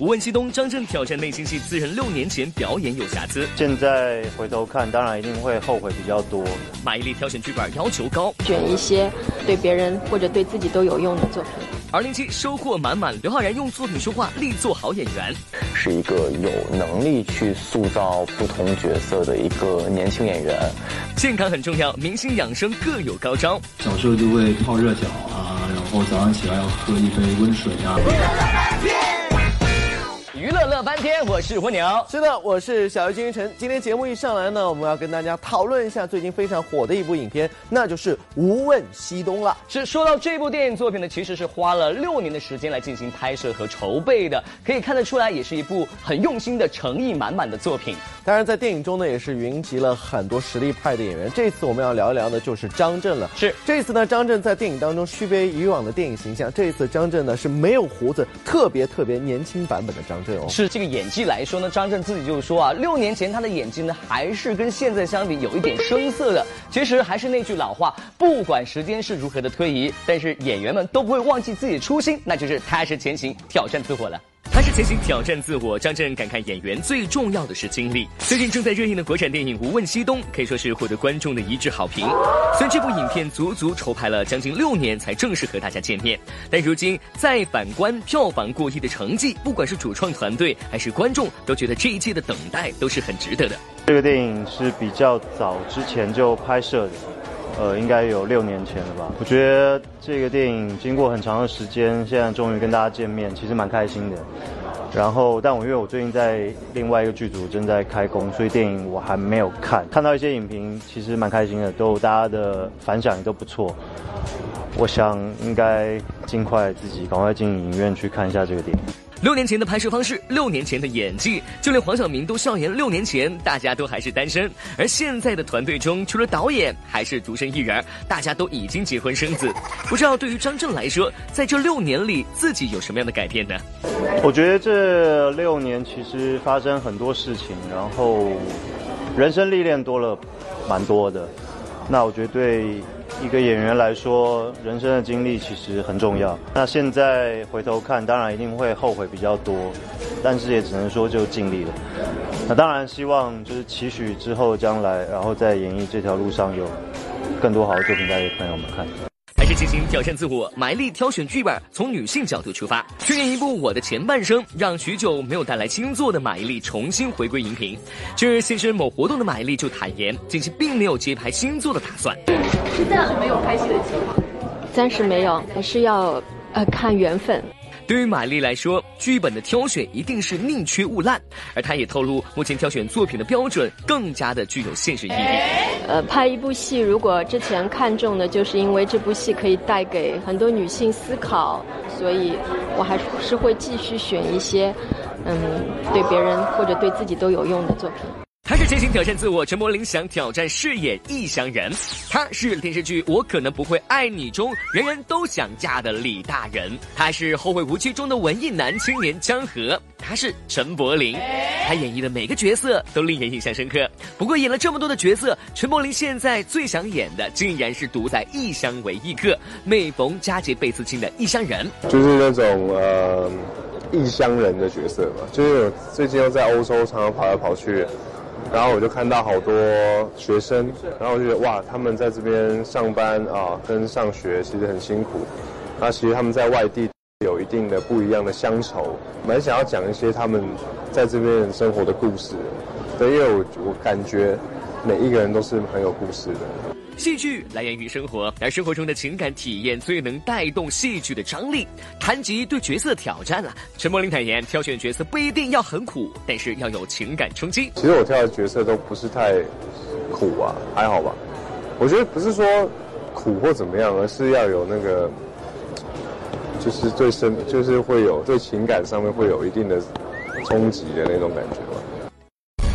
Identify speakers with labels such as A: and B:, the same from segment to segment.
A: 无问西东张震挑战内心戏，自认六年前表演有瑕疵。
B: 现在回头看，当然一定会后悔比较多。
A: 马伊琍挑选剧本要求高，
C: 选一些对别人或者对自己都有用的作品。
A: 二零七收获满满，刘昊然用作品说话，力做好演员，
D: 是一个有能力去塑造不同角色的一个年轻演员。
A: 健康很重要，明星养生各有高招。
E: 小时候就会泡热脚啊，然后早上起来要喝一杯温水啊。
A: 娱乐乐翻天，我是蜗牛。
F: 是的，我是小鱼金晨。今天节目一上来呢，我们要跟大家讨论一下最近非常火的一部影片，那就是《无问西东》了。
A: 是说到这部电影作品呢，其实是花了六年的时间来进行拍摄和筹备的，可以看得出来，也是一部很用心的、诚意满满的作品。
F: 当然，在电影中呢，也是云集了很多实力派的演员。这次我们要聊一聊的就是张震了。
A: 是
F: 这次呢，张震在电影当中区别以往的电影形象，这一次张震呢是没有胡子，特别特别年轻版本的张震哦。
A: 是这个演技来说呢，张震自己就说啊，六年前他的演技呢还是跟现在相比有一点生涩的。其实还是那句老话，不管时间是如何的推移，但是演员们都不会忘记自己的初心，那就是踏实前行，挑战自我了。踏实前行，挑战自我。张震感慨演员最重要的是经历。最近正在热映的国产电影《无问西东》可以说是获得观众的一致好评。虽然这部影片足足筹拍了将近六年才正式和大家见面，但如今再反观票房过亿的成绩，不管是主创团队还是观众，都觉得这一切的等待都是很值得的。
B: 这个电影是比较早之前就拍摄的。呃，应该有六年前了吧？我觉得这个电影经过很长的时间，现在终于跟大家见面，其实蛮开心的。然后，但我因为我最近在另外一个剧组正在开工，所以电影我还没有看。看到一些影评，其实蛮开心的，都大家的反响也都不错。我想应该尽快自己赶快进影院去看一下这个电影。
A: 六年前的拍摄方式，六年前的演技，就连黄晓明都笑言，六年前大家都还是单身，而现在的团队中，除了导演还是独身一人，大家都已经结婚生子。不知道对于张震来说，在这六年里，自己有什么样的改变呢？
B: 我觉得这六年其实发生很多事情，然后人生历练多了蛮多的。那我觉得对。一个演员来说，人生的经历其实很重要。那现在回头看，当然一定会后悔比较多，但是也只能说就尽力了。那当然希望就是期许之后将来，然后在演艺这条路上有更多好的作品带给朋友们看。
A: 是进行挑战自我，埋力挑选剧本，从女性角度出发，去年一部《我的前半生》，让许久没有带来新作的马伊琍重新回归荧屏。近日现身某活动的马伊琍就坦言，近期并没有接拍新作的打算。
C: 暂时没有拍戏的计划，暂时没有，还是要呃看缘分。
A: 对于马丽来说，剧本的挑选一定是宁缺毋滥，而她也透露，目前挑选作品的标准更加的具有现实意义。
C: 呃，拍一部戏，如果之前看中的就是因为这部戏可以带给很多女性思考，所以我还是会继续选一些，嗯，对别人或者对自己都有用的作品。
A: 他是前行挑战自我，陈柏霖想挑战饰演异乡人。他是电视剧《我可能不会爱你》中人人都想嫁的李大人。他是后会无期中的文艺男青年江河。他是陈柏霖。他演绎的每个角色都令人印象深刻。不过演了这么多的角色，陈柏霖现在最想演的竟然是独在异乡为异客，每逢佳节倍思亲的异乡人。
G: 就是那种呃异乡人的角色嘛，就是最近又在欧洲常常跑来跑去。然后我就看到好多学生，然后我就觉得哇，他们在这边上班啊，跟上学其实很辛苦。那其实他们在外地有一定的不一样的乡愁，蛮想要讲一些他们在这边生活的故事。所以我我感觉每一个人都是很有故事的。
A: 戏剧来源于生活，而生活中的情感体验最能带动戏剧的张力。谈及对角色挑战了，陈柏霖坦言，挑选角色不一定要很苦，但是要有情感冲击。
G: 其实我挑的角色都不是太苦啊，还好吧。我觉得不是说苦或怎么样，而是要有那个，就是对生，就是会有对情感上面会有一定的冲击的那种感觉吧。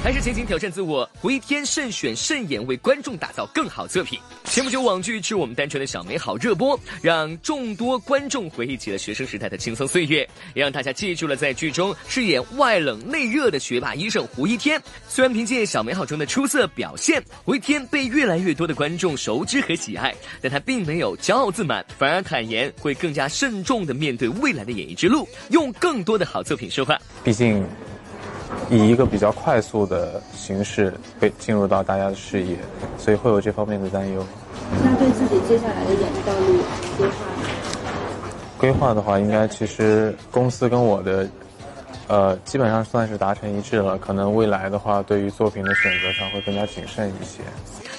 A: 还是前行挑战自我，胡一天慎选慎演，为观众打造更好作品。前不久，网剧《致我们单纯的小美好》热播，让众多观众回忆起了学生时代的轻松岁月，也让大家记住了在剧中饰演外冷内热的学霸医生胡一天。虽然凭借《小美好》中的出色表现，胡一天被越来越多的观众熟知和喜爱，但他并没有骄傲自满，反而坦言会更加慎重地面对未来的演艺之路，用更多的好作品说话。
D: 毕竟。以一个比较快速的形式被进入到大家的视野，所以会有这方面的担忧。
H: 那对自己接下来的演艺道路规划？
D: 规划的话，应该其实公司跟我的，呃，基本上算是达成一致了。可能未来的话，对于作品的选择上会更加谨慎一些。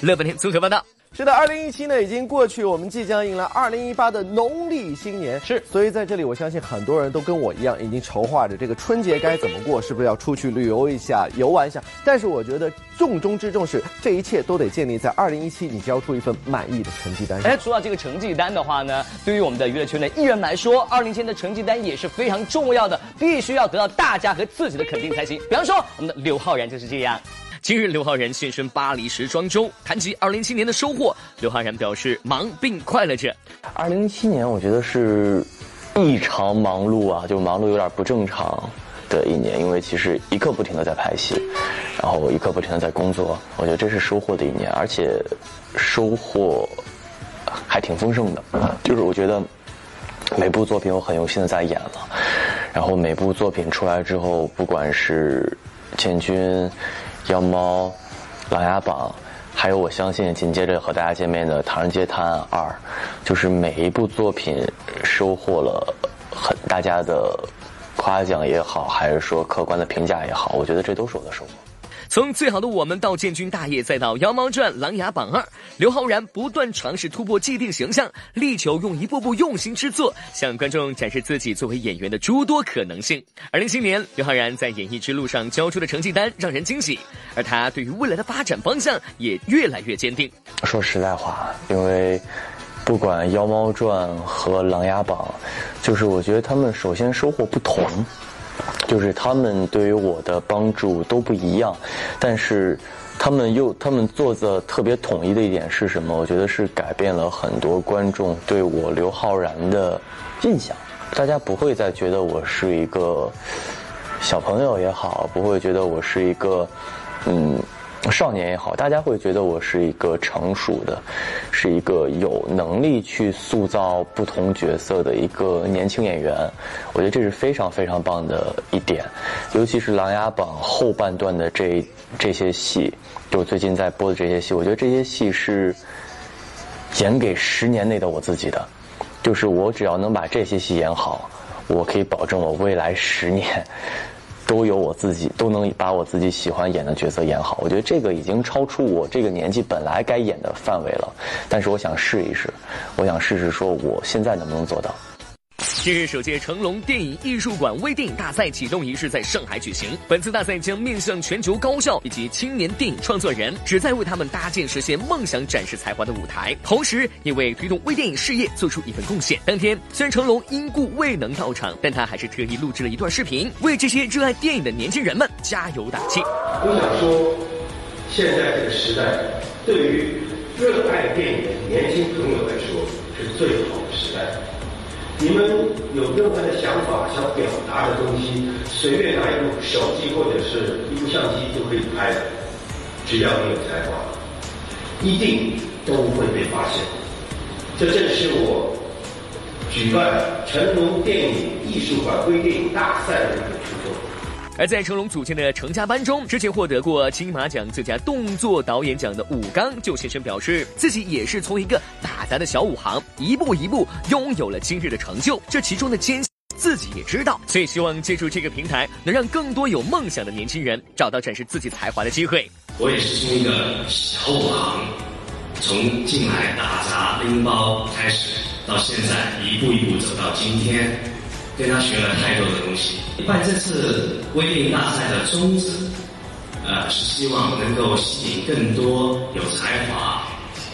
A: 乐半天综合报道。
F: 是的，二零一七呢已经过去，我们即将迎来二零一八的农历新年。
A: 是，
F: 所以在这里，我相信很多人都跟我一样，已经筹划着这个春节该怎么过，是不是要出去旅游一下、游玩一下？但是我觉得重中之重是，这一切都得建立在二零一七你交出一份满意的成绩单上。
A: 哎，说到这个成绩单的话呢，对于我们的娱乐圈的艺人来说，二零一七的成绩单也是非常重要的，必须要得到大家和自己的肯定才行。比方说，我们的刘昊然就是这样。今日刘昊然现身巴黎时装周，谈及二零一七年的收获，刘昊然表示忙并快乐着。
D: 二零一七年我觉得是异常忙碌啊，就忙碌有点不正常的一年，因为其实一刻不停的在拍戏，然后一刻不停的在工作，我觉得这是收获的一年，而且收获还挺丰盛的。就是我觉得每部作品我很用心的在演了，然后每部作品出来之后，不管是建军。妖猫、琅琊榜，还有我相信紧接着和大家见面的《唐人街探案二》，就是每一部作品收获了很大家的夸奖也好，还是说客观的评价也好，我觉得这都是我的收获。
A: 从最好的我们到建军大业，再到妖猫传、琅琊榜二，刘昊然不断尝试突破既定形象，力求用一步步用心之作，向观众展示自己作为演员的诸多可能性。二零一七年，刘昊然在演艺之路上交出的成绩单让人惊喜，而他对于未来的发展方向也越来越坚定。
D: 说实在话，因为不管妖猫传和琅琊榜，就是我觉得他们首先收获不同。就是他们对于我的帮助都不一样，但是他们又他们做的特别统一的一点是什么？我觉得是改变了很多观众对我刘昊然的印象。大家不会再觉得我是一个小朋友也好，不会觉得我是一个嗯。少年也好，大家会觉得我是一个成熟的，是一个有能力去塑造不同角色的一个年轻演员。我觉得这是非常非常棒的一点，尤其是《琅琊榜》后半段的这这些戏，就最近在播的这些戏，我觉得这些戏是演给十年内的我自己的，就是我只要能把这些戏演好，我可以保证我未来十年。都有我自己都能把我自己喜欢演的角色演好，我觉得这个已经超出我这个年纪本来该演的范围了。但是我想试一试，我想试试说我现在能不能做到。
A: 近日，首届成龙电影艺术馆微电影大赛启动仪式在上海举行。本次大赛将面向全球高校以及青年电影创作人，旨在为他们搭建实现梦想、展示才华的舞台，同时也为推动微电影事业做出一份贡献。当天，虽然成龙因故未能到场，但他还是特意录制了一段视频，为这些热爱电影的年轻人们加油打气。
I: 我想说，现在这个时代，对于热爱电影的年轻朋友来说，是最好的时代。你们有任何的想法、想表达的东西，随便拿一部手机或者是一部相机就可以拍的。只要你有才华，一定都会被发现。这正是我举办成龙电影艺术馆微电影大赛的。
A: 而在成龙组建的成家班中，之前获得过金马奖最佳动作导演奖的武刚就现身表示，自己也是从一个打杂的小武行，一步一步拥有了今日的成就。这其中的艰辛，自己也知道，所以希望借助这个平台，能让更多有梦想的年轻人找到展示自己才华的机会。
I: 我也是从一个小武行，从进来打杂拎包开始，到现在一步一步走到今天。跟他学了太多的东西。办这次微电影大赛的宗旨，呃，是希望能够吸引更多有才华、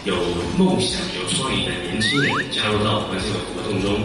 I: 有梦想、有创意的年轻人加入到我们这个活动中。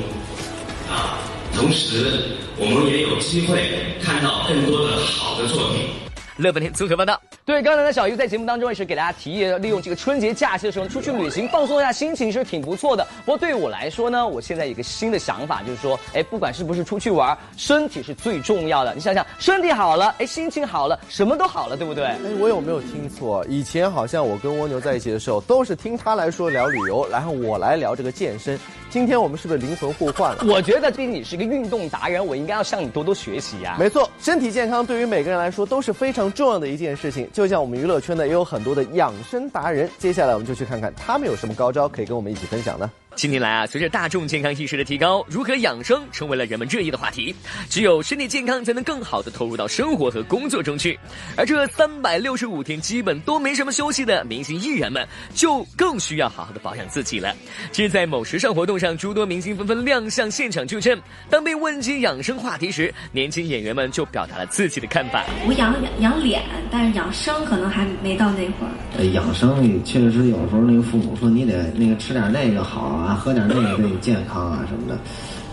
I: 啊，同时我们也有机会看到更多的好的作品。
A: 乐半天综合报道。
J: 对，刚才呢，小鱼在节目当中也是给大家提议，利用这个春节假期的时候出去旅行，放松一下心情是挺不错的。不过对于我来说呢，我现在有个新的想法，就是说，哎，不管是不是出去玩，身体是最重要的。你想想，身体好了，哎，心情好了，什么都好了，对不对？哎，
F: 我有没有听错？以前好像我跟蜗牛在一起的时候，都是听他来说聊旅游，然后我来聊这个健身。今天我们是不是灵魂互换了？
J: 我觉得，毕竟你是一个运动达人，我应该要向你多多学习呀。
F: 没错，身体健康对于每个人来说都是非常重要的一件事情。就像我们娱乐圈呢，也有很多的养生达人。接下来我们就去看看他们有什么高招可以跟我们一起分享呢？
A: 近年来啊，随着大众健康意识的提高，如何养生成为了人们热议的话题。只有身体健康，才能更好的投入到生活和工作中去。而这三百六十五天基本都没什么休息的明星艺人们，就更需要好好的保养自己了。近日在某时尚活动上，诸多明星纷纷亮相现场助阵。当被问及养生话题时，年轻演员们就表达了自己的看法：
K: 我养养养脸，但是养生可能还没到那会
L: 儿。养生确实有时候那个父母说你得那个吃点那个好啊。啊，喝点那个对健康啊什么的，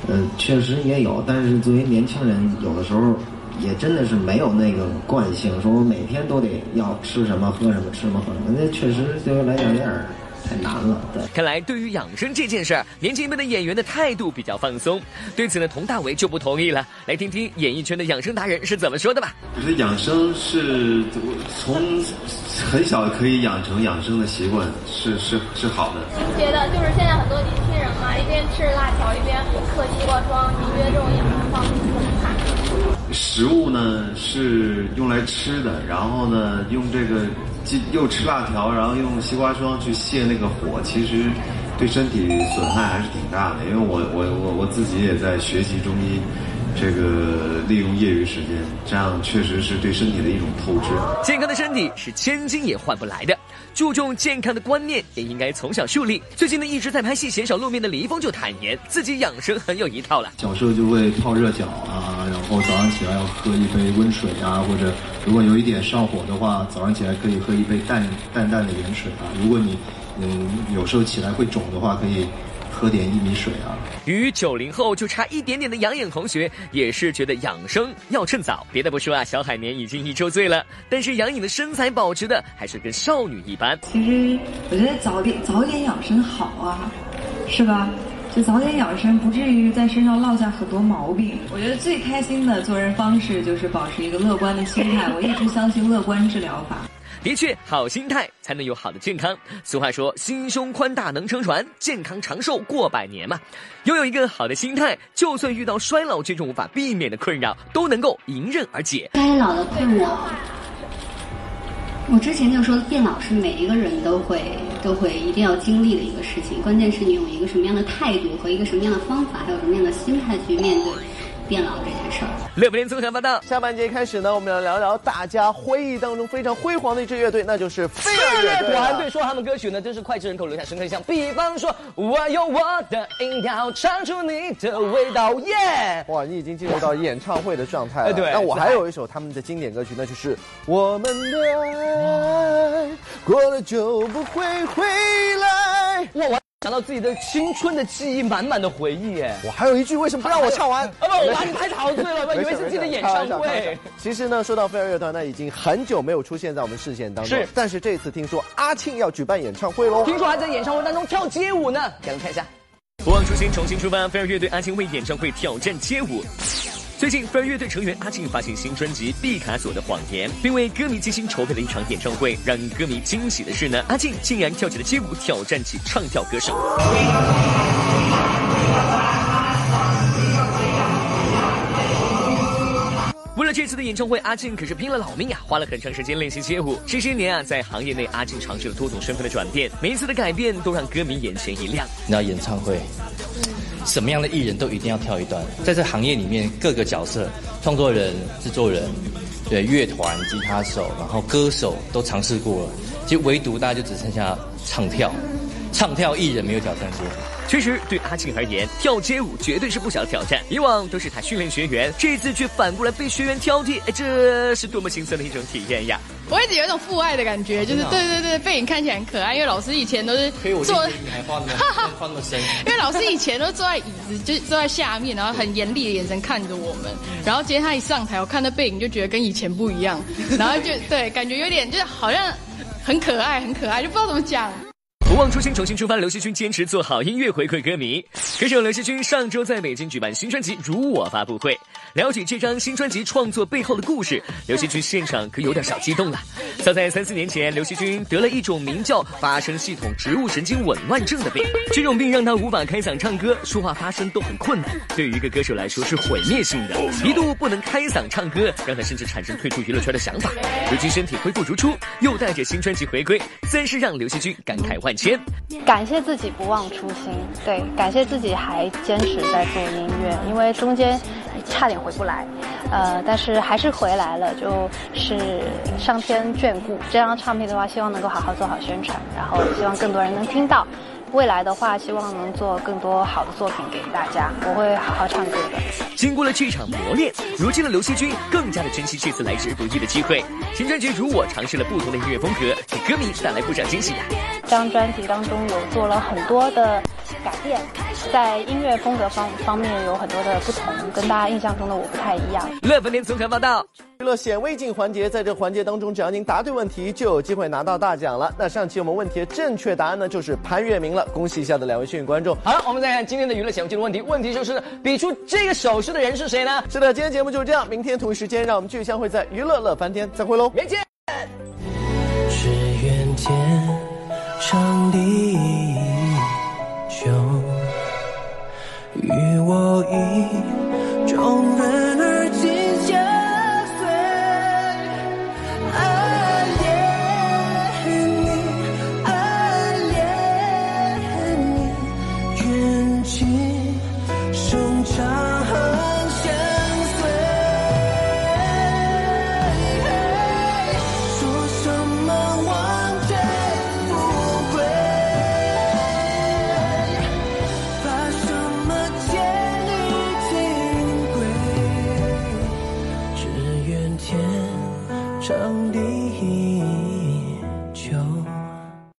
L: 嗯，确实也有。但是作为年轻人，有的时候也真的是没有那个惯性，说我每天都得要吃什么喝什么吃什么喝什么，那确实就是来讲有点太难了。对，
A: 看来对于养生这件事儿，年轻一辈的演员的态度比较放松。对此呢，佟大为就不同意了。来听听演艺圈的养生达人是怎么说的吧。
E: 我觉得养生是从很小可以养成养生的习惯，是是是好的。
M: 觉得就是现在很多年轻人嘛，一边吃辣条一边喝西瓜霜，你觉得这种养生方式怎么看？
E: 食物呢是用来吃的，然后呢用这个。又吃辣条，然后用西瓜霜去泄那个火，其实对身体损害还是挺大的。因为我我我我自己也在学习中医，这个利用业余时间，这样确实是对身体的一种透支。
A: 健康的身体是千金也换不来的，注重健康的观念也应该从小树立。最近呢，一直在拍戏鲜少露面的李易峰就坦言，自己养生很有一套了。
N: 小时候就会泡热脚啊，然后早上起来要喝一杯温水啊，或者。如果有一点上火的话，早上起来可以喝一杯淡淡淡的盐水啊。如果你嗯有时候起来会肿的话，可以喝点薏米水啊。
A: 与九零后就差一点点的杨颖同学也是觉得养生要趁早。别的不说啊，小海绵已经一周岁了，但是杨颖的身材保持的还是跟少女一般。
K: 其实我觉得早点早点养生好啊，是吧？就早点养生，不至于在身上落下很多毛病。我觉得最开心的做人方式就是保持一个乐观的心态。我一直相信乐观治疗法。
A: 的确，好心态才能有好的健康。俗话说，心胸宽大能撑船，健康长寿过百年嘛。拥有一个好的心态，就算遇到衰老这种无法避免的困扰，都能够迎刃而解。
O: 衰老的困扰。我之前就说，变老是每一个人都会都会一定要经历的一个事情，关键是你用一个什么样的态度和一个什么样的方法，还有什么样的心态去面对。变老这件事儿。
A: 乐不连综合报道。
F: 下半节开始呢，我们要聊聊大家回忆当中非常辉煌的一支乐队，那就是飞儿乐队。
J: 团队说他们歌曲呢，真是脍炙人口，留下深刻印象。比方说，我用我的音调唱出你的味道，耶！
F: 哇，你已经进入到演唱会的状态了。
J: 对。
F: 那我还有一首他们的经典歌曲，那就是《我们的爱过了就不会回。
J: 想到自己的青春的记忆，满满的回忆哎！
F: 我还有一句，为什么不让我唱完？啊
J: 不，我把你太陶醉了，我以为是自己的演唱会。
F: 其实呢，说到飞儿乐团，那已经很久没有出现在我们视线当中。
J: 是，
F: 但是这次听说阿庆要举办演唱会喽，
J: 听说还在演唱会当中跳街舞呢，给我们看一下。
A: 不忘初心，重新出发，飞儿乐队阿庆为演唱会挑战街舞。最近，飞儿乐队成员阿庆发行新专辑《毕卡索的谎言》，并为歌迷精心筹备了一场演唱会。让歌迷惊喜的是呢，阿庆竟然跳起了街舞，挑战起唱跳歌手。为了这次的演唱会，阿庆可是拼了老命呀，花了很长时间练习街舞。这些年啊，在行业内，阿庆尝试了多种身份的转变，每一次的改变都让歌迷眼前一亮。
P: 那演唱会。什么样的艺人都一定要跳一段，在这行业里面，各个角色，创作人、制作人，对乐团、吉他手，然后歌手都尝试过了，其实唯独大家就只剩下唱跳。唱跳艺人没有挑战过。
A: 确实，对阿庆而言，跳街舞绝对是不小的挑战。以往都是他训练学员，这次却反过来被学员挑剔，哎这是多么心酸的一种体验呀！
Q: 我一直有一种父爱的感觉，就是对对对，背影看起来很可爱，因为老师以前都是
P: 坐，你还放那放那么深，
Q: 因为老师以前都坐在椅子，就坐在下面，然后很严厉的眼神看着我们。然后今天他一上台，我看那背影就觉得跟以前不一样，然后就对，感觉有点就是好像很可爱，很可爱，就不知道怎么讲。
A: 不忘初心，重新出发。刘惜君坚持做好音乐回馈歌迷。歌手刘惜君上周在北京举办新专辑《如我》发布会，了解这张新专辑创作背后的故事，刘惜君现场可有点小激动了。早在三四年前，刘惜君得了一种名叫发声系统植物神经紊乱症的病，这种病让他无法开嗓唱歌，说话发声都很困难。对于一个歌手来说是毁灭性的，一度不能开嗓唱歌，让他甚至产生退出娱乐圈的想法。如今身体恢复如初，又带着新专辑回归，自然是让刘惜君感慨万千。
R: 感谢自己不忘初心，对，感谢自己还坚持在做音乐，因为中间差点回不来，呃，但是还是回来了，就是上天眷顾。这张唱片的话，希望能够好好做好宣传，然后希望更多人能听到。未来的话，希望能做更多好的作品给大家。我会好好唱歌的。
A: 经过了这场磨练，如今的刘惜君更加的珍惜这次来之不易的机会。新专辑《如我》尝试了不同的音乐风格，给歌迷带来不少惊喜呀。
R: 这张专辑当中有做了很多的改变，在音乐风格方方面有很多的不同，跟大家印象中的我不太一样。
A: 乐翻天综合报道。
F: 娱乐显微镜环节，在这环节当中，只要您答对问题，就有机会拿到大奖了。那上期我们问题的正确答案呢，就是潘粤明了。恭喜一下的两位幸运观众。
J: 好了，我们再看今天的娱乐显微镜的问题。问题就是比出这个手势的人是谁呢？
F: 是的，今天节目就是这样。明天同一时间，让我们继续相会在娱乐乐翻天，再会喽，
J: 明天
S: 见。只愿天长地我意中人